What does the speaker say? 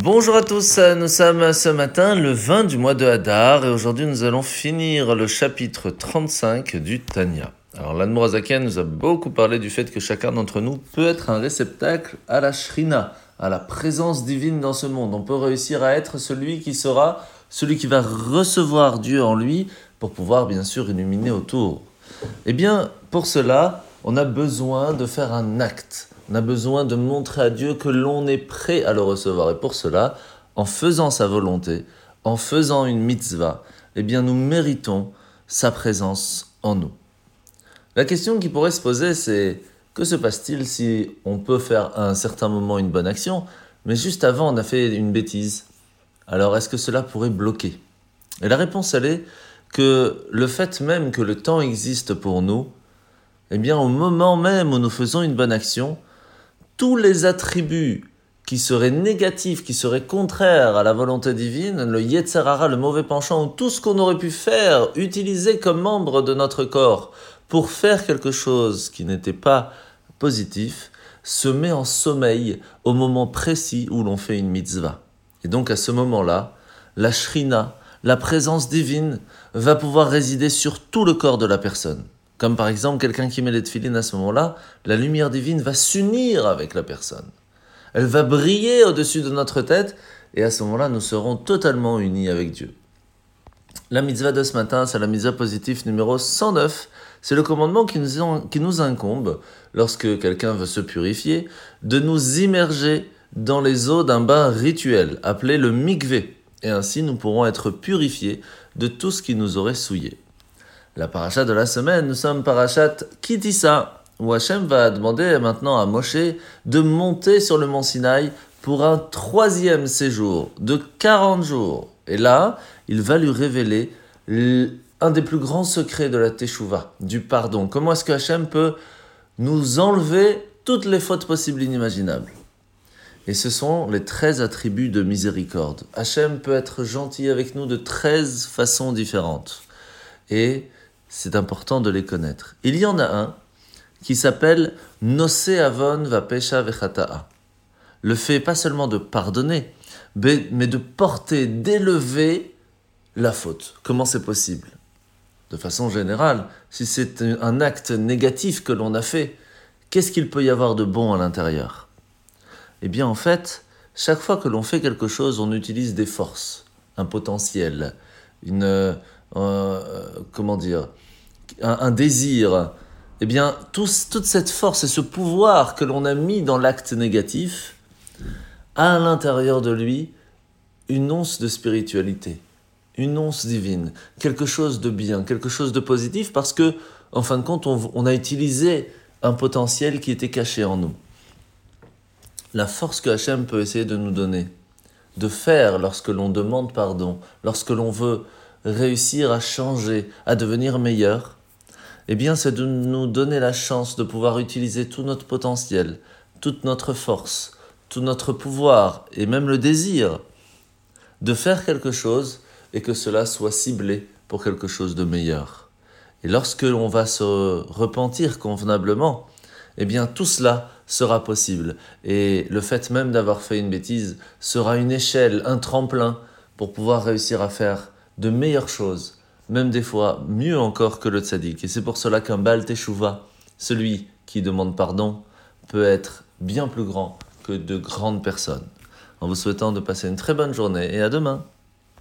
Bonjour à tous, nous sommes ce matin le 20 du mois de Hadar et aujourd'hui nous allons finir le chapitre 35 du Tanya. Alors l'Anmorazaken nous a beaucoup parlé du fait que chacun d'entre nous peut être un réceptacle à la Shrina, à la présence divine dans ce monde. On peut réussir à être celui qui sera, celui qui va recevoir Dieu en lui pour pouvoir bien sûr illuminer autour. Eh bien, pour cela, on a besoin de faire un acte on a besoin de montrer à Dieu que l'on est prêt à le recevoir. Et pour cela, en faisant sa volonté, en faisant une mitzvah, eh bien nous méritons sa présence en nous. La question qui pourrait se poser, c'est que se passe-t-il si on peut faire à un certain moment une bonne action, mais juste avant on a fait une bêtise? Alors est-ce que cela pourrait bloquer? Et la réponse, elle est que le fait même que le temps existe pour nous, eh bien au moment même où nous faisons une bonne action, tous les attributs qui seraient négatifs, qui seraient contraires à la volonté divine, le Yetzerara, le mauvais penchant, ou tout ce qu'on aurait pu faire, utiliser comme membre de notre corps pour faire quelque chose qui n'était pas positif, se met en sommeil au moment précis où l'on fait une mitzvah. Et donc à ce moment-là, la shrina, la présence divine, va pouvoir résider sur tout le corps de la personne. Comme par exemple quelqu'un qui met les tefilines à ce moment-là, la lumière divine va s'unir avec la personne. Elle va briller au-dessus de notre tête et à ce moment-là, nous serons totalement unis avec Dieu. La mitzvah de ce matin, c'est la mitzvah positive numéro 109. C'est le commandement qui nous, qui nous incombe, lorsque quelqu'un veut se purifier, de nous immerger dans les eaux d'un bain rituel, appelé le mikvé. Et ainsi, nous pourrons être purifiés de tout ce qui nous aurait souillés. La paracha de la semaine, nous sommes parachat Kitissa, où Hachem va demander maintenant à Moshe de monter sur le mont Sinaï pour un troisième séjour de 40 jours. Et là, il va lui révéler un des plus grands secrets de la Teshuvah, du pardon. Comment est-ce que Hachem peut nous enlever toutes les fautes possibles inimaginables? Et ce sont les 13 attributs de miséricorde. Hachem peut être gentil avec nous de 13 façons différentes. Et c'est important de les connaître. Il y en a un qui s'appelle Nose Avon Vapesha Vechata'a. Le fait pas seulement de pardonner, mais de porter, d'élever la faute. Comment c'est possible? De façon générale, si c'est un acte négatif que l'on a fait, qu'est-ce qu'il peut y avoir de bon à l'intérieur? Eh bien en fait, chaque fois que l'on fait quelque chose, on utilise des forces, un potentiel, une... Euh, comment dire un, désir, eh bien, toute cette force et ce pouvoir que l'on a mis dans l'acte négatif a à l'intérieur de lui une once de spiritualité, une once divine, quelque chose de bien, quelque chose de positif, parce que, en fin de compte, on, a utilisé un potentiel qui était caché en nous. La force que Hachem peut essayer de nous donner, de faire lorsque l'on demande pardon, lorsque l'on veut réussir à changer, à devenir meilleur, eh bien, c'est de nous donner la chance de pouvoir utiliser tout notre potentiel, toute notre force, tout notre pouvoir et même le désir de faire quelque chose et que cela soit ciblé pour quelque chose de meilleur. Et lorsque l'on va se repentir convenablement, eh bien tout cela sera possible. Et le fait même d'avoir fait une bêtise sera une échelle, un tremplin pour pouvoir réussir à faire de meilleures choses même des fois mieux encore que le tzaddik. Et c'est pour cela qu'un Baal Teshuvah, celui qui demande pardon, peut être bien plus grand que de grandes personnes. En vous souhaitant de passer une très bonne journée et à demain.